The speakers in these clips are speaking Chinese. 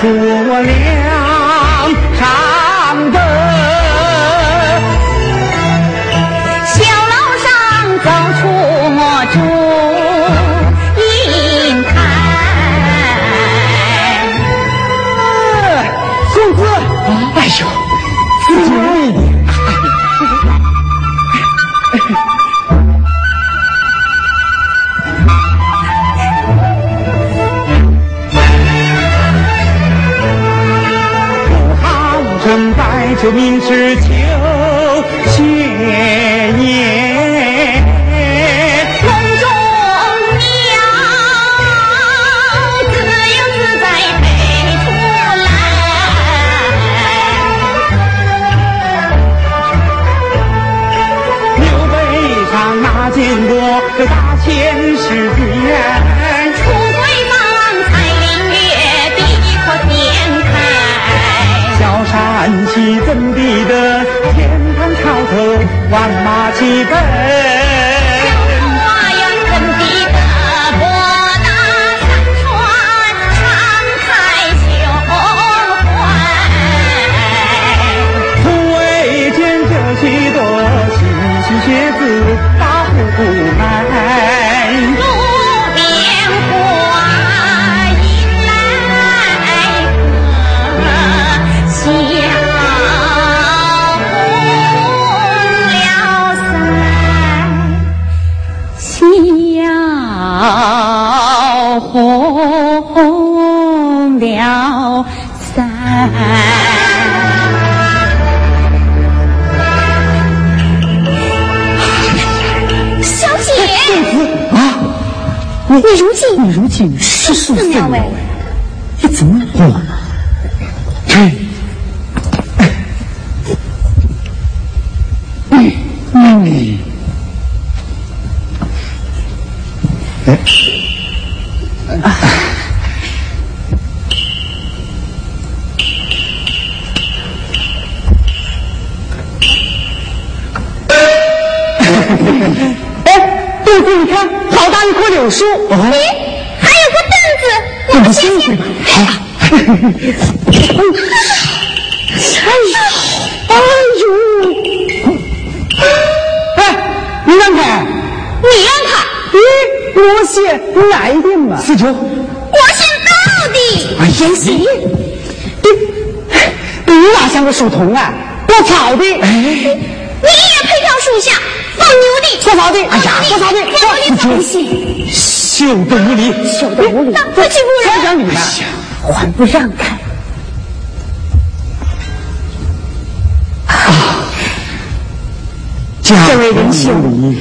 苦我。红了伞，小红了伞。小姐，啊，你如今你如今十数岁了怎么样喂，你怎么了？一点嘛？四九。我先到的。哎呀，你你哪像个书童啊？我草的。哎，你也配到树下放牛的，说草的。哎呀，说草的。放牛的东西，秀的无礼，秀的无礼那不欺负人谁讲理呢？还不让开。这位仁兄，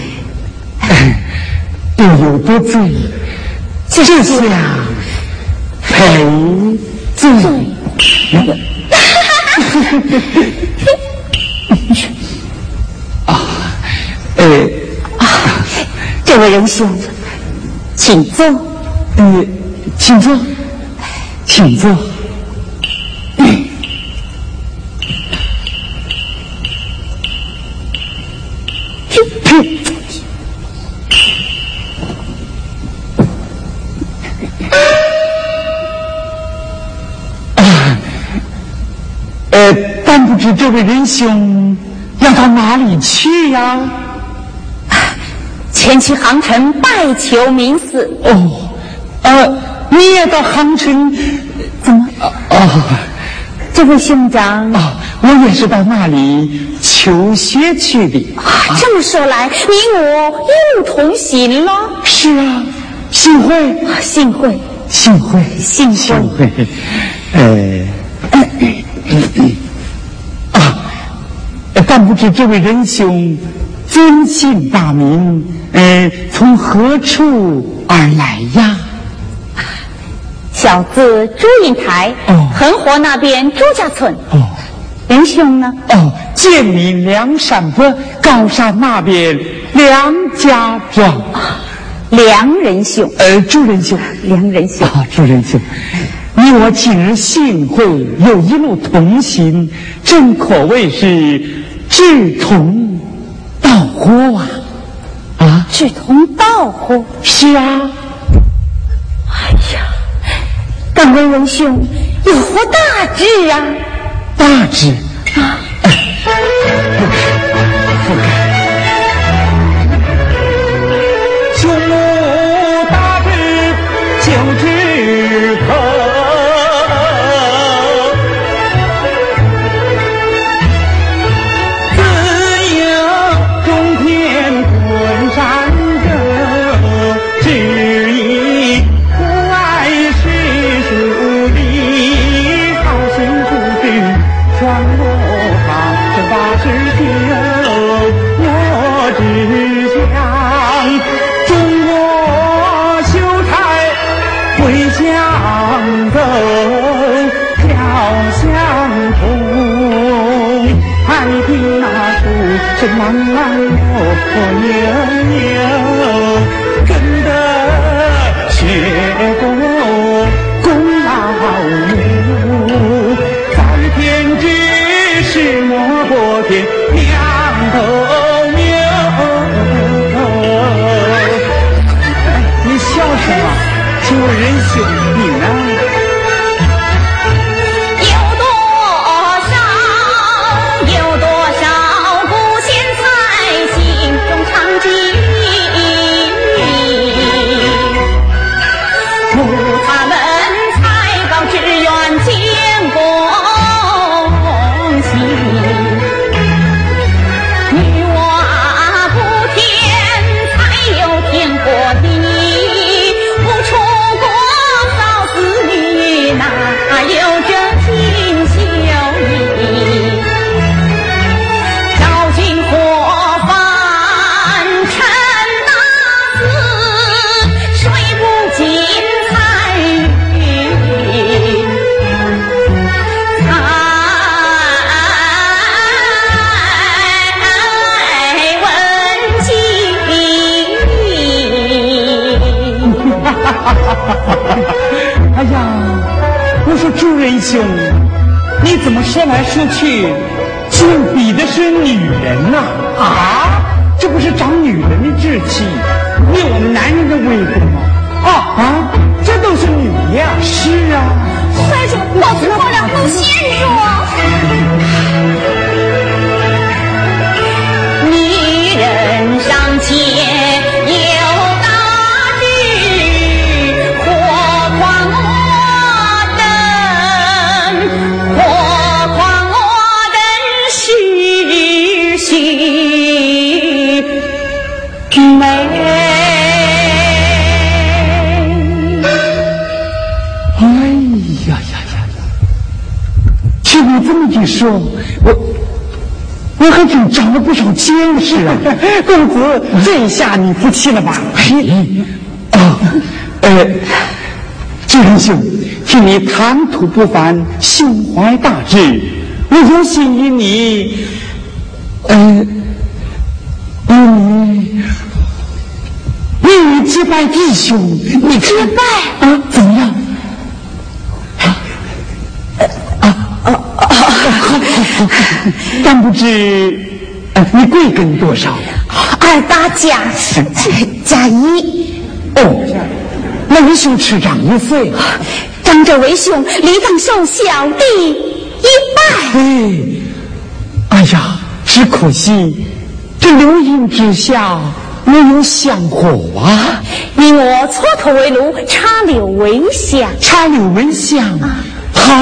别有多罪，只想赔罪。啊，呃，啊这位仁兄，请坐。呃，请坐，请坐。但不知这位仁兄要到哪里去呀？前去杭城拜求名寺。哦，呃，你也到杭城？怎么？哦，这位兄长啊，我也是到那里求学去的。啊，这么说来，你我又同行了。是啊，幸会，啊幸会，幸会，幸会幸会。呃，啊，但不知这位仁兄尊姓大名？呃，从何处而来呀？小字朱印台，哦横河那边朱家村。哦仁兄呢？哦，建民梁山坡，高山那边梁家庄。梁仁兄，呃，朱仁兄。梁仁兄，啊，朱仁兄，你我今日幸会，又一路同行，真可谓是志同道合啊！啊，志同道合。是啊，哎呀，敢问仁兄有何大志啊？大志啊，见识啊！公子，这下你服气了吧？嘿，啊，呃，志仁兄，听你谈吐不凡，胸怀大志，我有心与你，呃，与你，与你结拜弟兄，你结拜啊？怎么样？啊啊啊 但不知你贵庚多少？二八加加一。哦，那为兄吃长一岁。长者为兄理当受小弟一拜。哎，哎呀，只可惜这流萤之下没有香火啊！你我蹉跎为炉，插柳为香。插柳为香，好。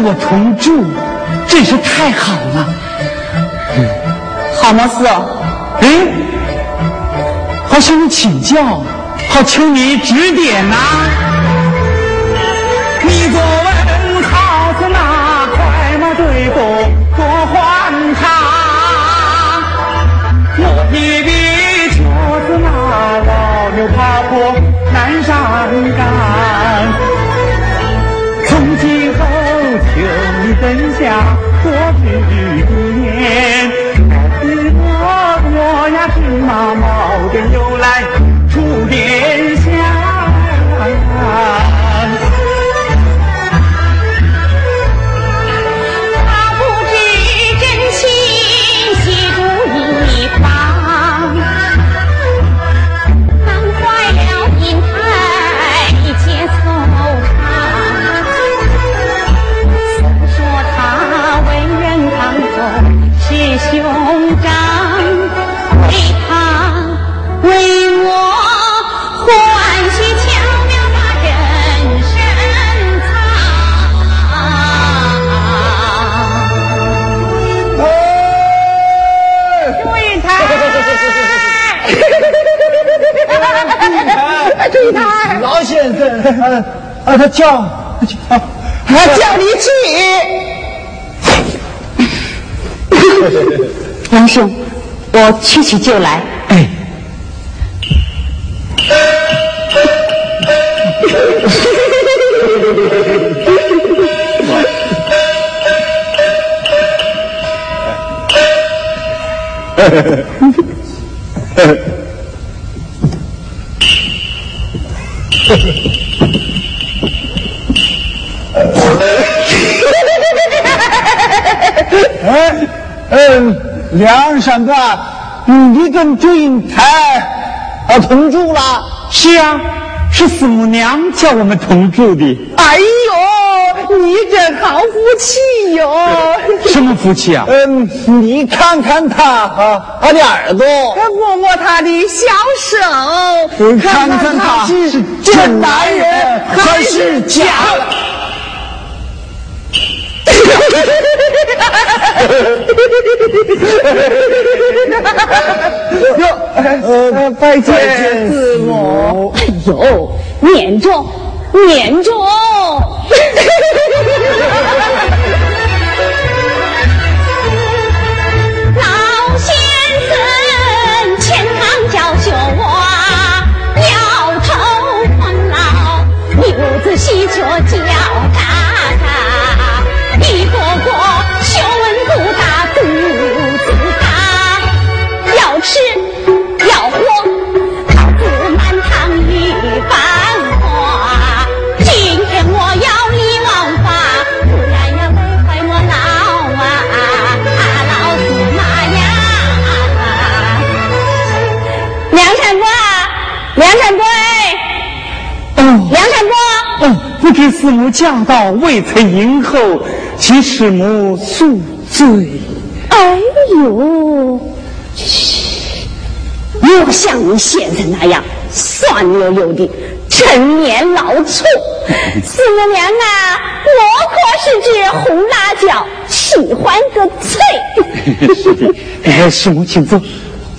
和我同住，真是太好了。嗯好吗，四？嗯，好向你请教，好求你指点呐。你做问好似那快马追风你啊啊，他叫，他叫你去。杨兄，我去去就来。哎，哎，梁山伯，你跟祝英台啊同住了？是啊，是四母娘叫我们同住的。哎呦，你这好福气哟！什么福气啊？嗯，你看看他啊，他的耳朵，摸摸他的小手，看看他是真男人还是假 哟？呃，拜见师母。哎呦，念着念着。不知师母驾到，未曾迎候，请师母恕罪。哎呦，莫像你现在那样酸溜溜的，陈年老醋。师母娘啊，我可是只红辣椒，喜欢个脆。是的，哎，师母请坐，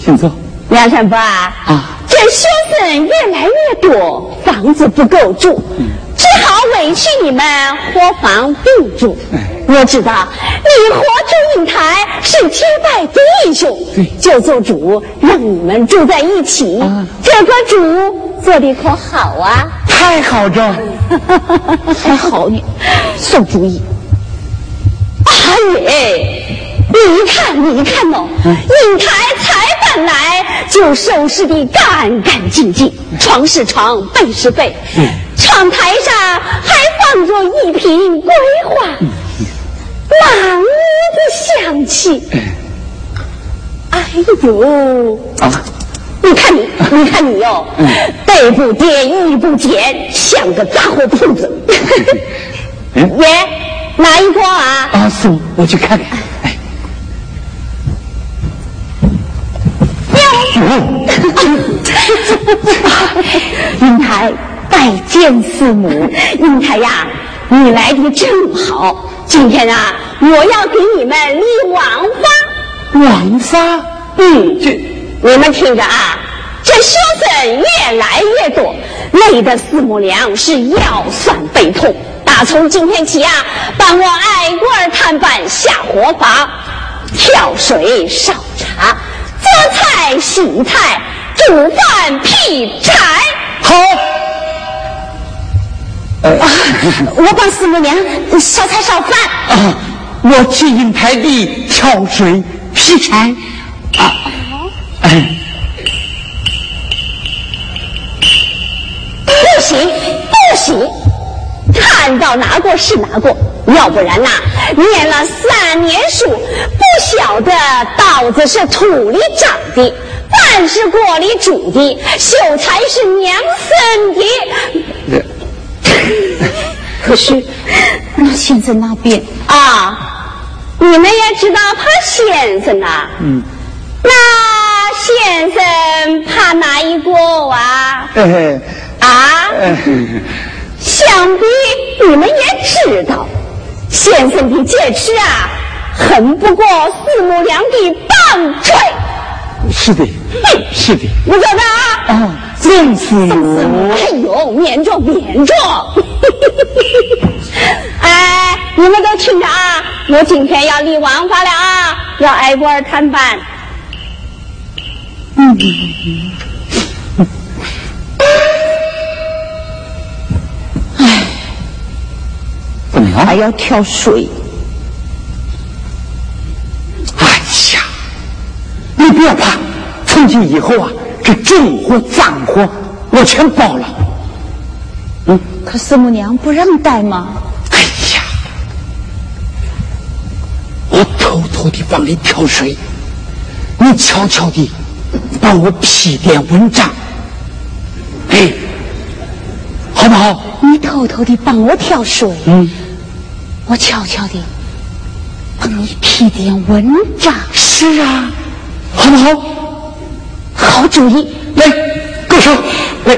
请坐。梁山伯啊，啊这学生越来越多，房子不够住，委屈你们伙房并住。我知道你和祝英台是天拜的英雄，就做主让你们住在一起。啊这个主做的可好啊？太好着，还好你送主意。哎耶！你看，你看哦，引台才搬来就收拾的干干净净，床是床，被是被，窗台上还放着一瓶桂花，满屋的香气。哎呦！啊，你看你，你看你哟、背不颠，衣不减，像个杂货铺子。嗯爷，哪一锅啊？啊，师母，我去看看。哎，英台拜见四母。英台呀，你来的正好。今天啊，我要给你们立王法。王法？嗯，这你们听着啊，这学生越来越多，累得四母娘是腰酸背痛。打从今天起啊，帮我挨个儿探班下火法，挑水烧茶，做菜洗菜，煮饭劈柴。好。我帮四母娘烧菜烧饭。啊，我去引台地挑水劈柴。啊，哎，不行，不行，看到哪个是哪个，要不然呐，念了三年书，不晓得稻子是土里长的，饭是锅里煮的，秀才是娘生的。可是，那先生那边啊，你们也知道怕先生呐。嗯。那先生怕哪一个啊？哎啊？哎，想必你们也知道，先生的戒尺啊，恨不过四母娘的棒槌。是的，是的。你晓得啊？啊，正是我。哎呦，免着免着！哎，你们都听着啊，我今天要立王法了啊，要挨个儿探班。还要挑水。哎呀，你不要怕，从今以后啊，这重活脏活我全包了。嗯可四母娘不让带吗？哎呀，我偷偷的帮你挑水，你悄悄的帮我批点文章，哎，好不好？你偷偷的帮我挑水，嗯，我悄悄的帮你批点文章。是啊，好不好？好主意。来，够手，来，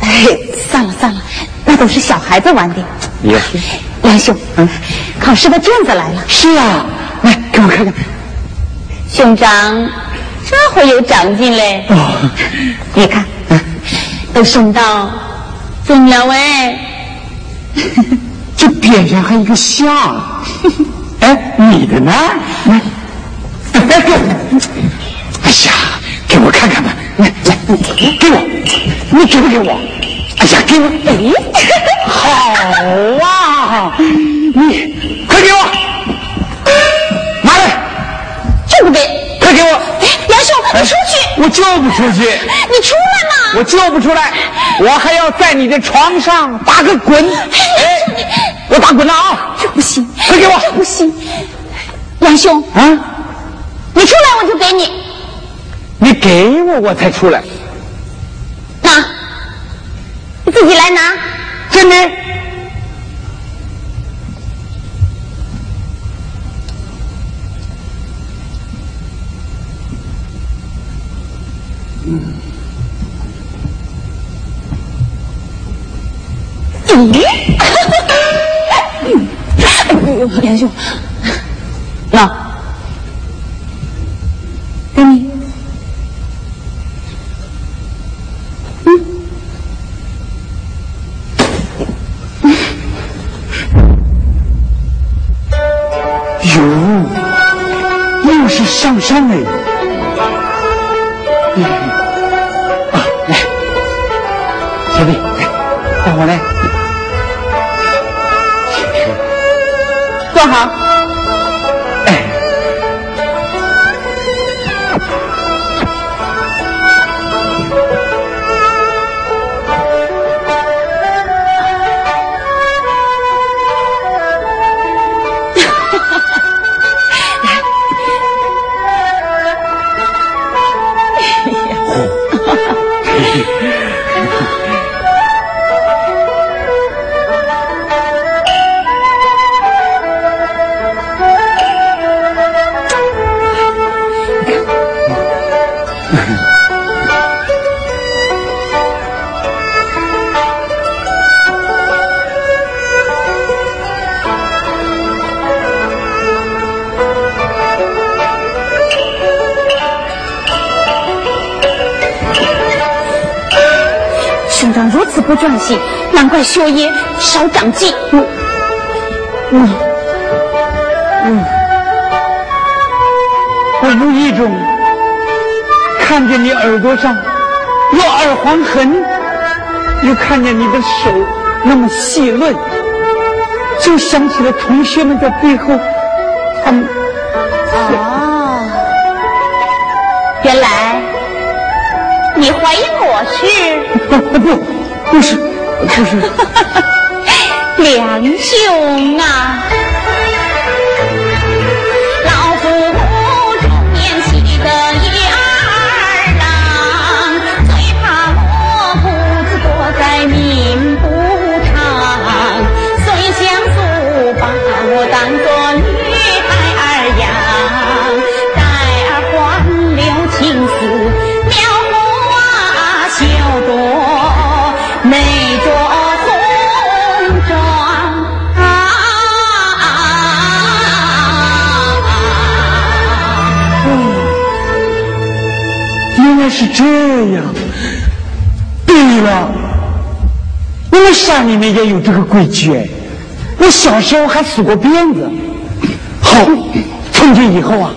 哎，算了算了，那都是小孩子玩的。也是。杨兄，嗯，考试的卷子来了。是啊，来给我看看。兄长，这会有长进嘞。哦，你看，都送到中了喂。这边上还有一个像，哎，你的呢？来，来给我，哎呀，给我看看吧，来来，给我，你给不给我？哎呀，给我，哎，好啊，你快给我，拿来，就不给。快给我，杨兄，你出去，我就不出去，你出来嘛！我就不出来，我还要在你的床上打个滚，哎，我打滚了啊！这不行，快给我这不行。杨兄，啊，你出来我就给你。你给我我才出来，拿，你自己来拿。真的。嗯咦？哎呦，杨兄，那给你。嗯哟，又是上山哎！哎学业少长进。嗯。嗯。嗯，我无意中看见你耳朵上有耳环痕，又看见你的手那么细嫩，就想起了同学们在背后，他们哦，原来你怀疑我是？不不不是不是，梁兄啊！是这样。对了，我们山里面也有这个规矩哎。我小时候还梳过辫子。好，从今以后啊，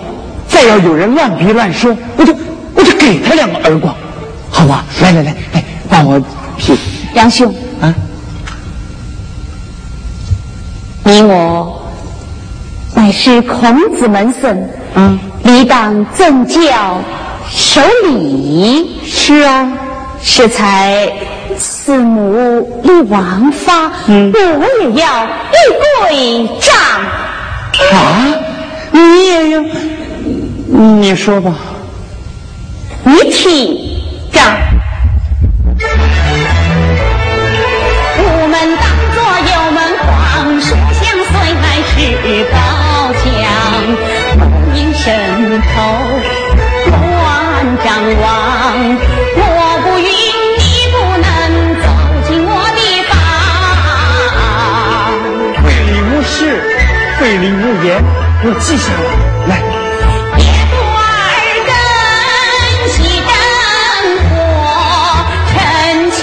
再要有人乱比乱说，我就我就给他两个耳光，好吧？来来来，来帮我劈梁兄，啊！你我乃是孔子门生，嗯，理当正教守礼。是啊，是才四母立王法，嗯我也要一跪杖。啊，你也要，你说吧。你听我记下了。来，别多耳根熄灯火，趁期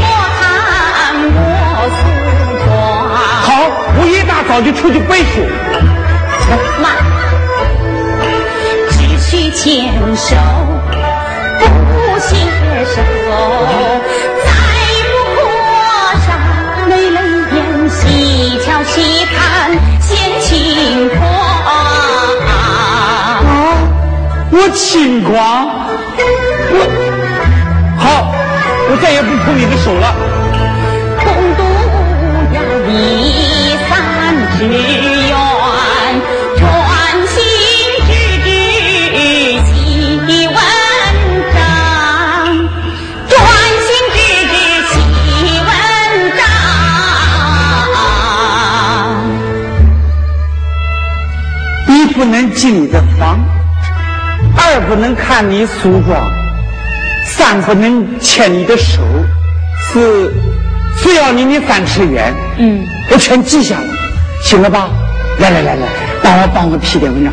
莫谈我诉状。好，我一大早就出去背书。妈，只需牵手，不携手，我轻狂，我好，我再也不碰你的手了。共度呀一三之缘，专心致志记文章，专心致志记文章。你不能进你的房，二不能看你梳妆，三不能牵你的手，四只要离你三尺远。嗯，我全记下了，行了吧？来来来来，帮我帮我批点文章，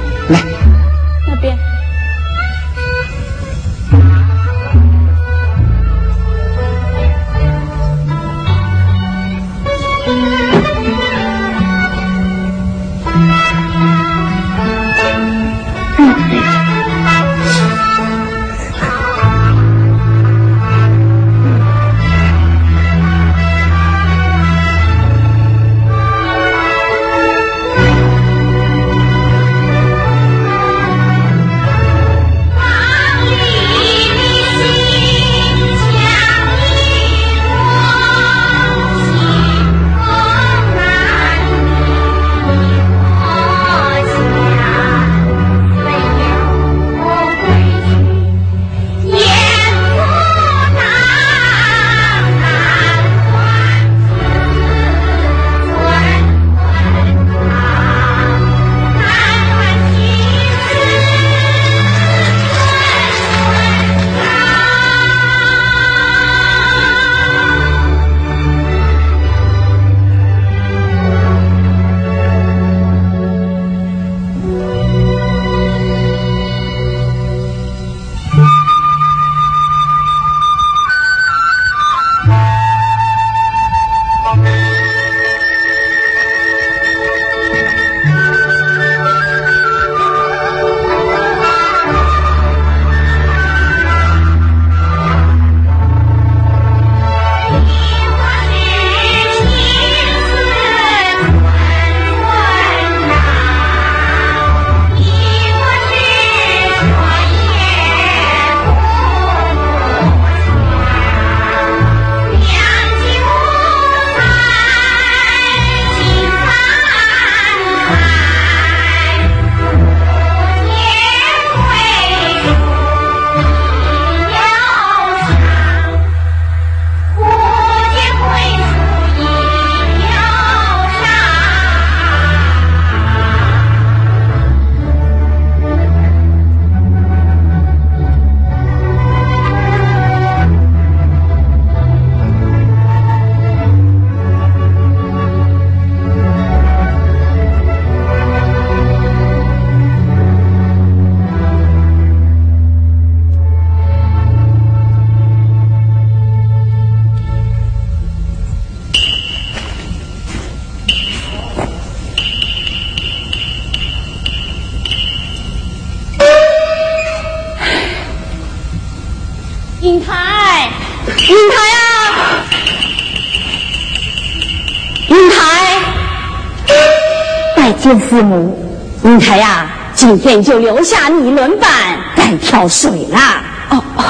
拜见师母。云台呀，今天就留下你轮班，该挑水啦。哦哦，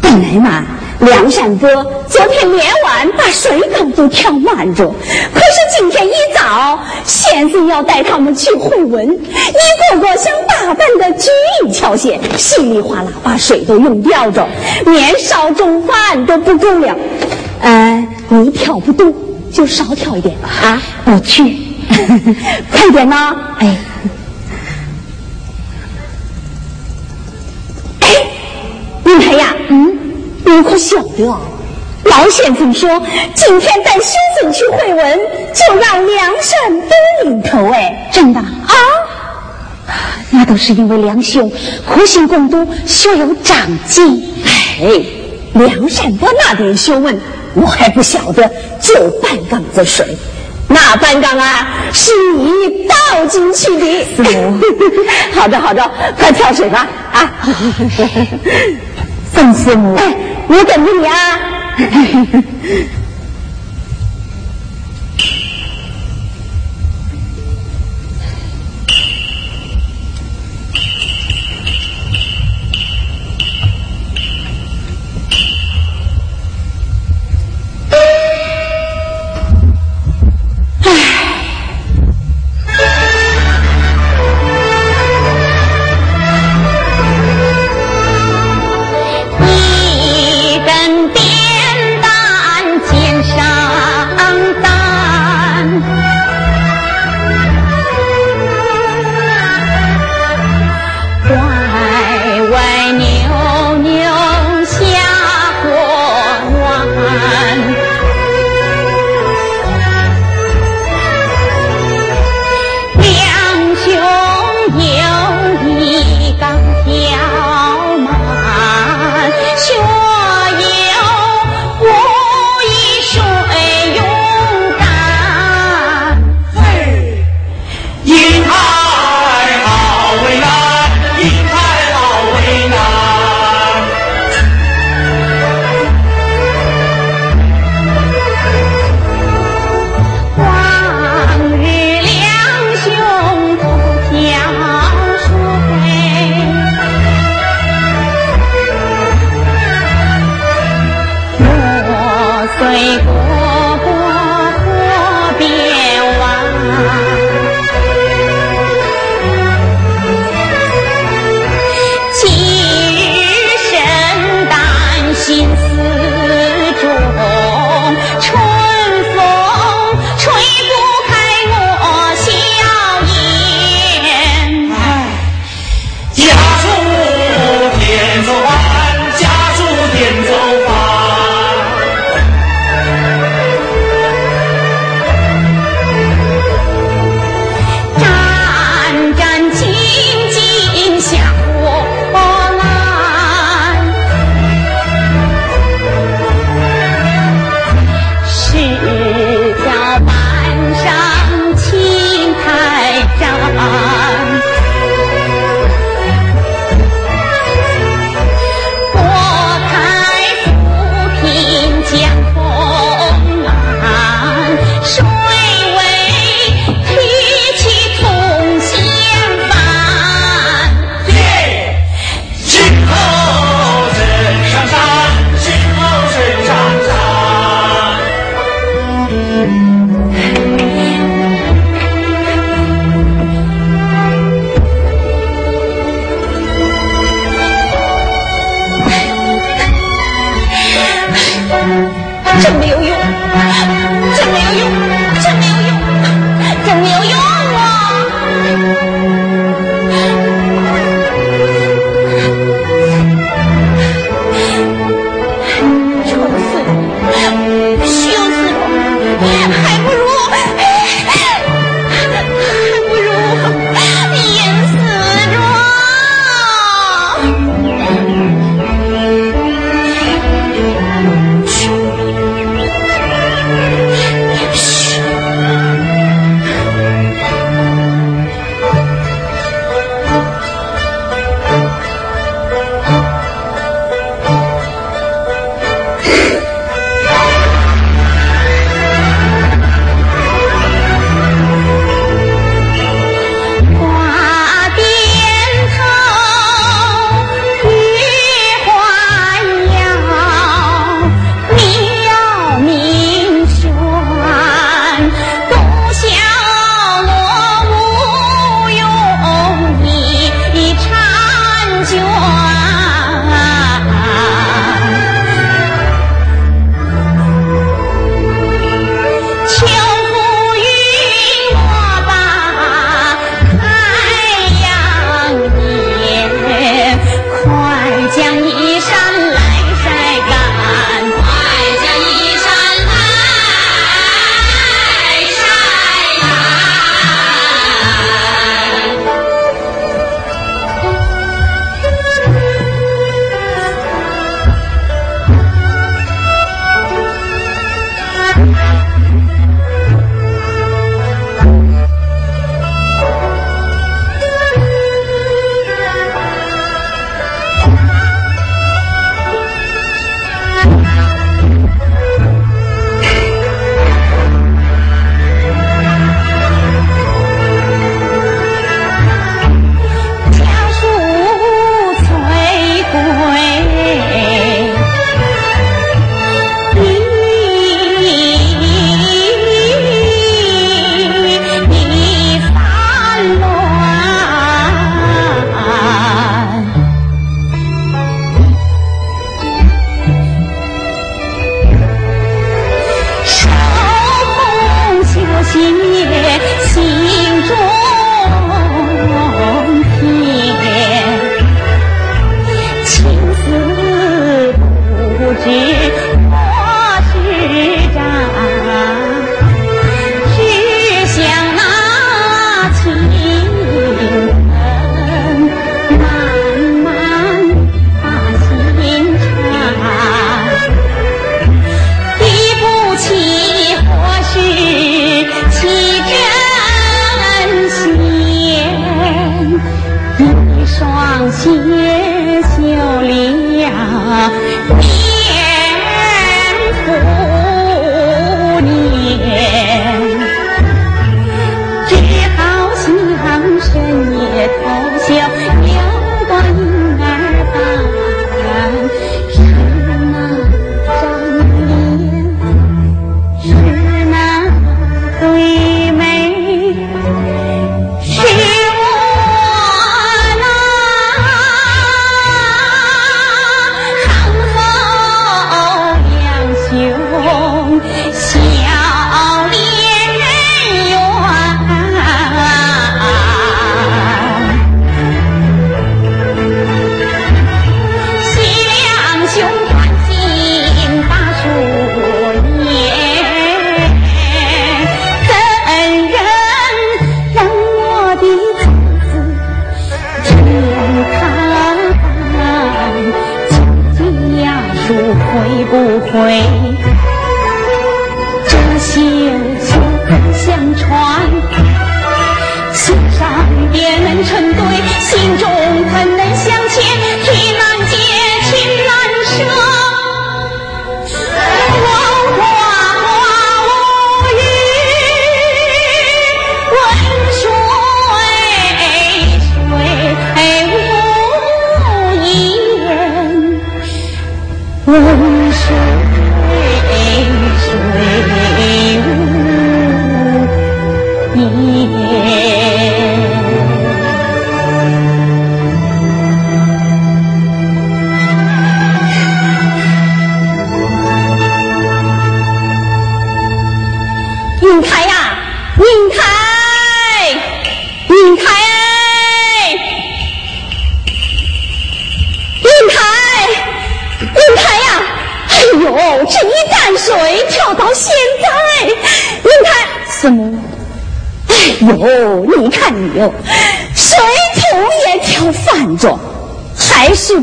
本来嘛。梁山哥昨天连晚把水缸都挑满着，可是今天一早，先生要带他们去会文，一个个想打扮的举一条线，稀里哗啦把水都用掉着，连烧中饭都不够了。呃，你挑不动，就少挑一点啊！我去，快点呐！哎，哎，你看呀，嗯。你可晓得，老先生说今天带先生去会文，就让梁山多领头。哎，真的啊？那都是因为梁兄苦心攻读，学有长进。哎，梁山伯那点学问，我还不晓得。就半缸子水，那半缸啊，是你倒进去的。好的，好的，快跳水吧！啊，宋师母。我等着你啊！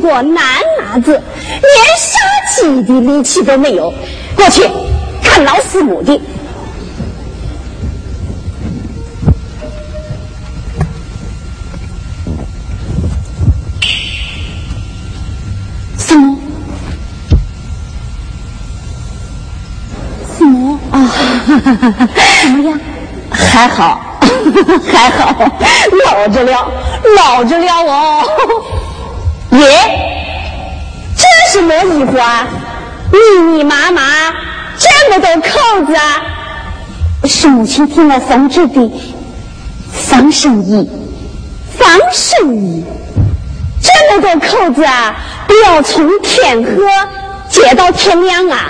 个男伢子，连杀鸡的力气都没有。过去看老四母的。四母，四母啊，怎么样？还好。还好，老着了，老着了哦。耶，这是么衣服啊？密密麻麻，这么多扣子啊？是母亲替我缝制的防身衣，防身衣，这么多扣子啊，都要从天黑接到天亮啊？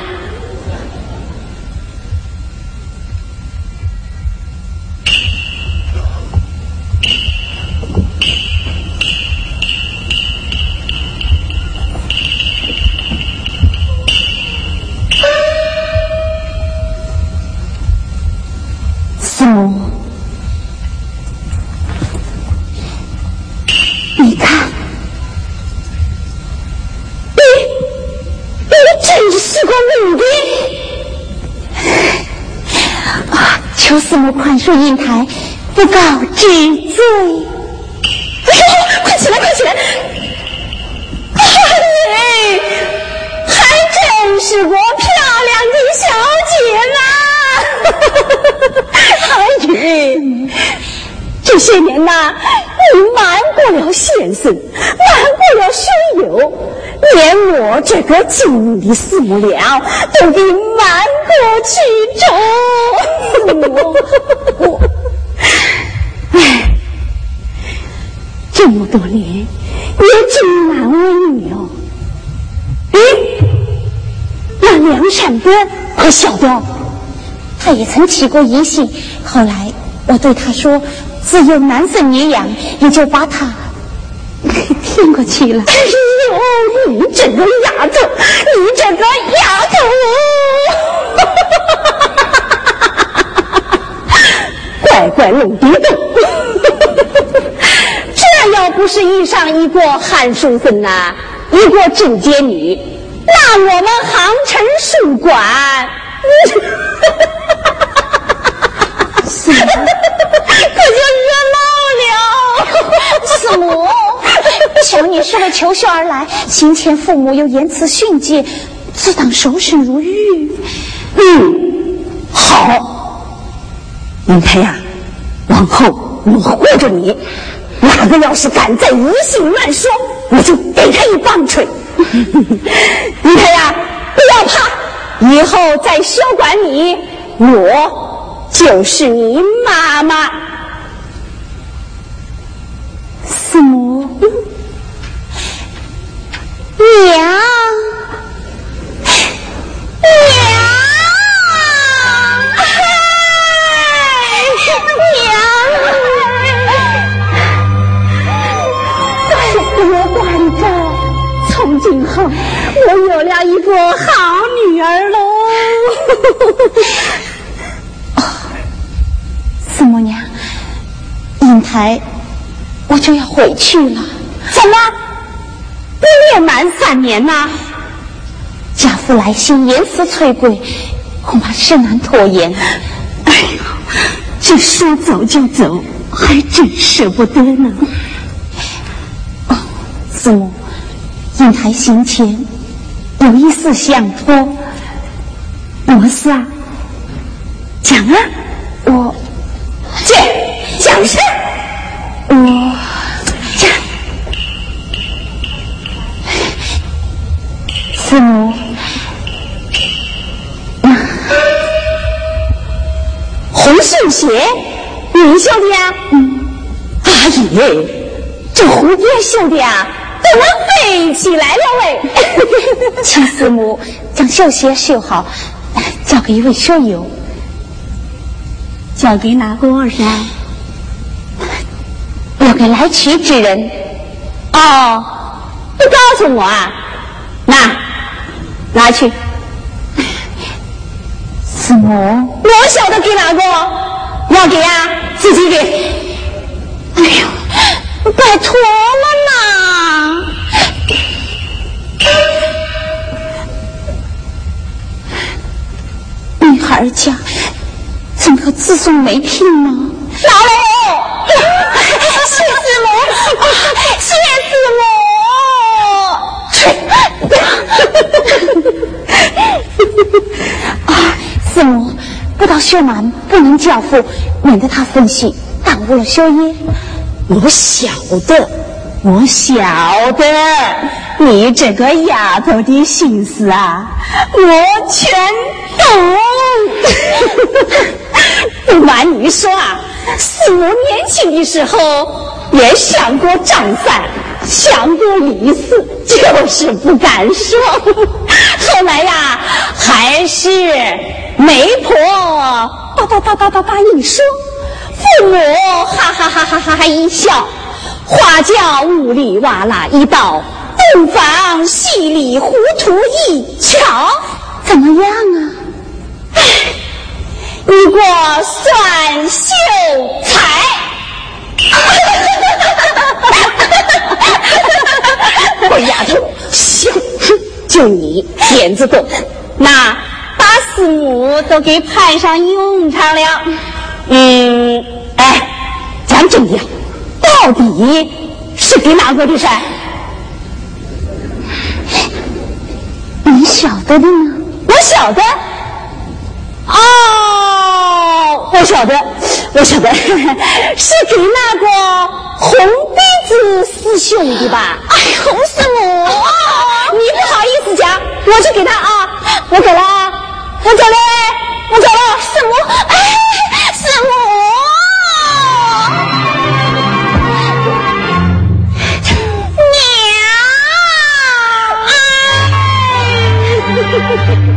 祝英台，不告知罪。快起来，快起来！哎，还真是个漂亮的小姐呐！哎这些年呐，你瞒过了先生，瞒过了学友，连我这个精明的四母娘都给难过去中。哎，这么多年也真难为你哦。哎，那梁山伯可晓得？他也曾起过疑心，后来我对他说。自有男生女养，也就把他 骗过去了。你这个丫头，你这个丫头，乖乖弄别动。这要不是遇上一个韩淑芬呐，一个贞洁女，那我们杭城书馆，可就热闹了，四母，不求你是为求学而来，先前父母又言辞训诫，自当守身如玉。嗯，好，云台呀，往后我护着你，哪个要是敢再疑心乱说，我就给他一棒槌。云台呀，不要怕，以后在修馆里，我就是你妈妈。四母，我管着，从今后我有了一个好女儿喽。四母娘，英台。我就要回去了，怎么不也满三年呐？家父来信，言辞催归，恐怕事难拖延。哎呦，这说走就走，还真舍不得呢。哦，四母，英台行前有一事相托，么事啊？讲啊，我这讲事。鞋，你绣的呀？嗯。阿姨，这蝴蝶绣的呀，怎么飞起来了喂？请师母将绣鞋绣好，交给一位学友。交给哪个噻？要给来取之人。哦，不告诉我啊？那，拿去。师母，我晓得给哪个？要给呀，自己给。哎呦，拜托了呐！女孩家怎么自送没聘呢？老刘，谢师母，谢师母。啊，师母，不到学满不能交付，免得他分心耽误了修业。我晓得，我晓得，你这个丫头的心思啊，我全懂。不瞒你说啊，四母年轻的时候也想过张三，想过李四，就是不敢说。后来呀，还是媒婆叭叭叭叭叭叭一说，父母哈哈哈哈哈哈一笑，花轿呜里哇啦一道，洞房稀里糊涂一瞧，怎么样啊？唉。你过算秀才，我丫头，行，就你点子多，那把四母都给派上用场了。嗯，哎，讲真的，到底是给哪个的事？你晓得的呢？我晓得。哦，我晓得，我晓得，是给那个红鼻子师兄的吧？哎，红师母，你不好意思讲，我就给他啊，我走了，我走了，我走了，师母，哎，师母，娘，哎。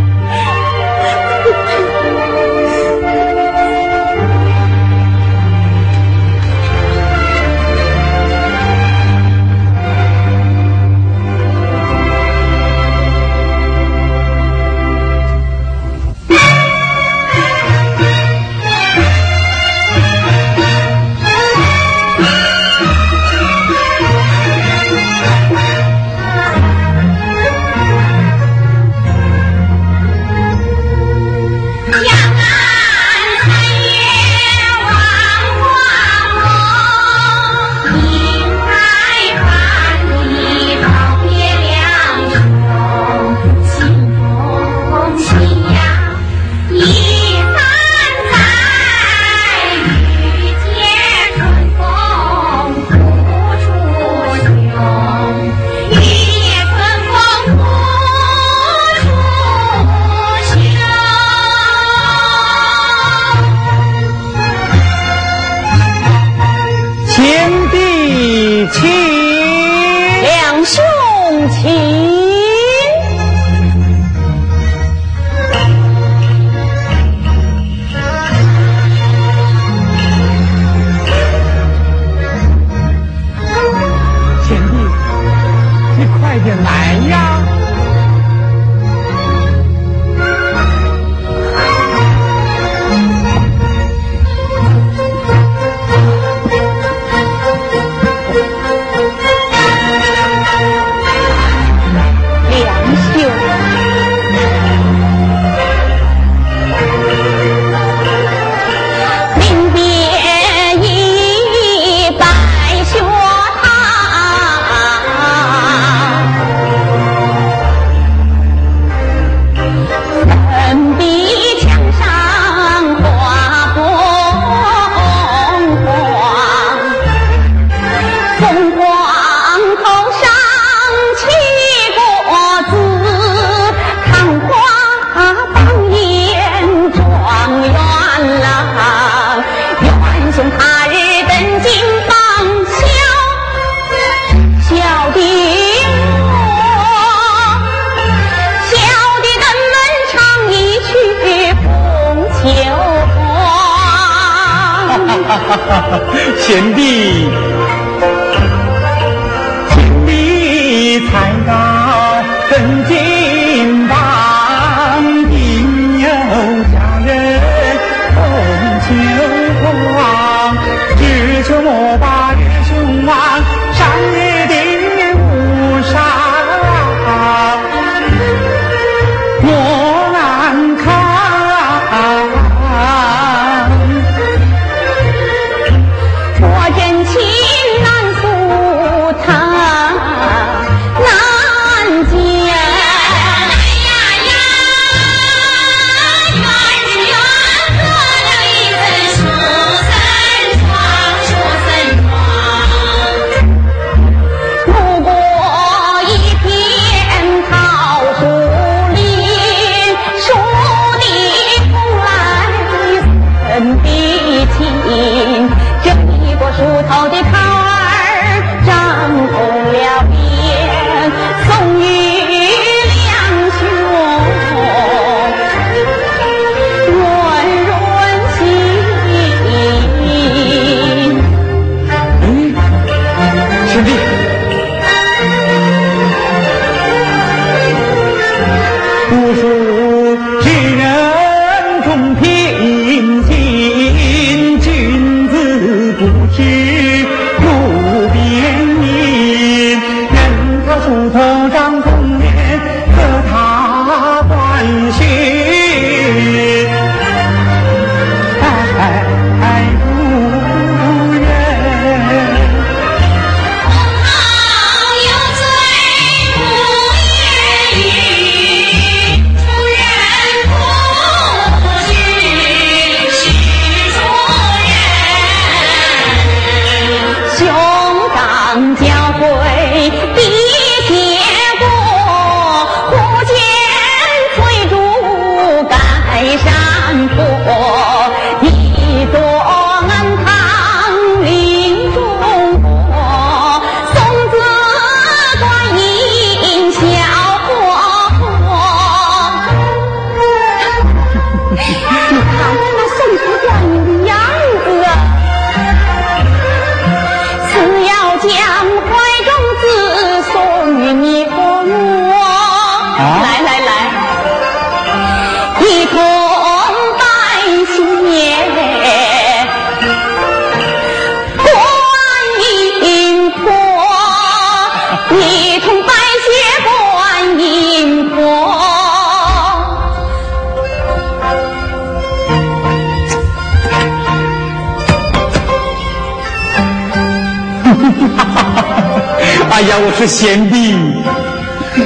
呀，我是贤弟，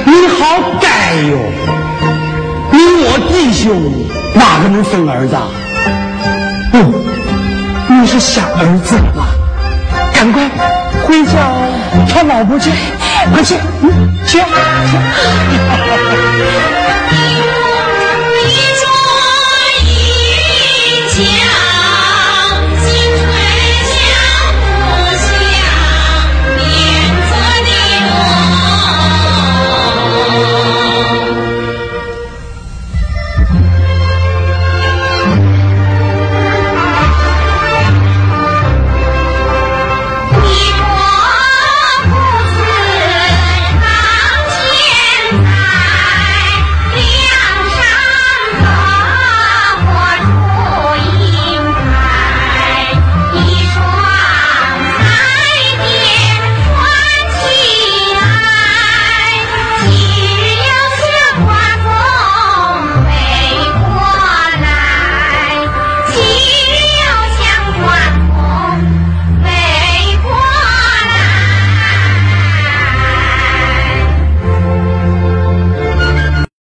你好歹哟，你我弟兄哪个能生儿子啊？不，你是想儿子了。赶快回家，找老婆去，快去。嗯。去。一家。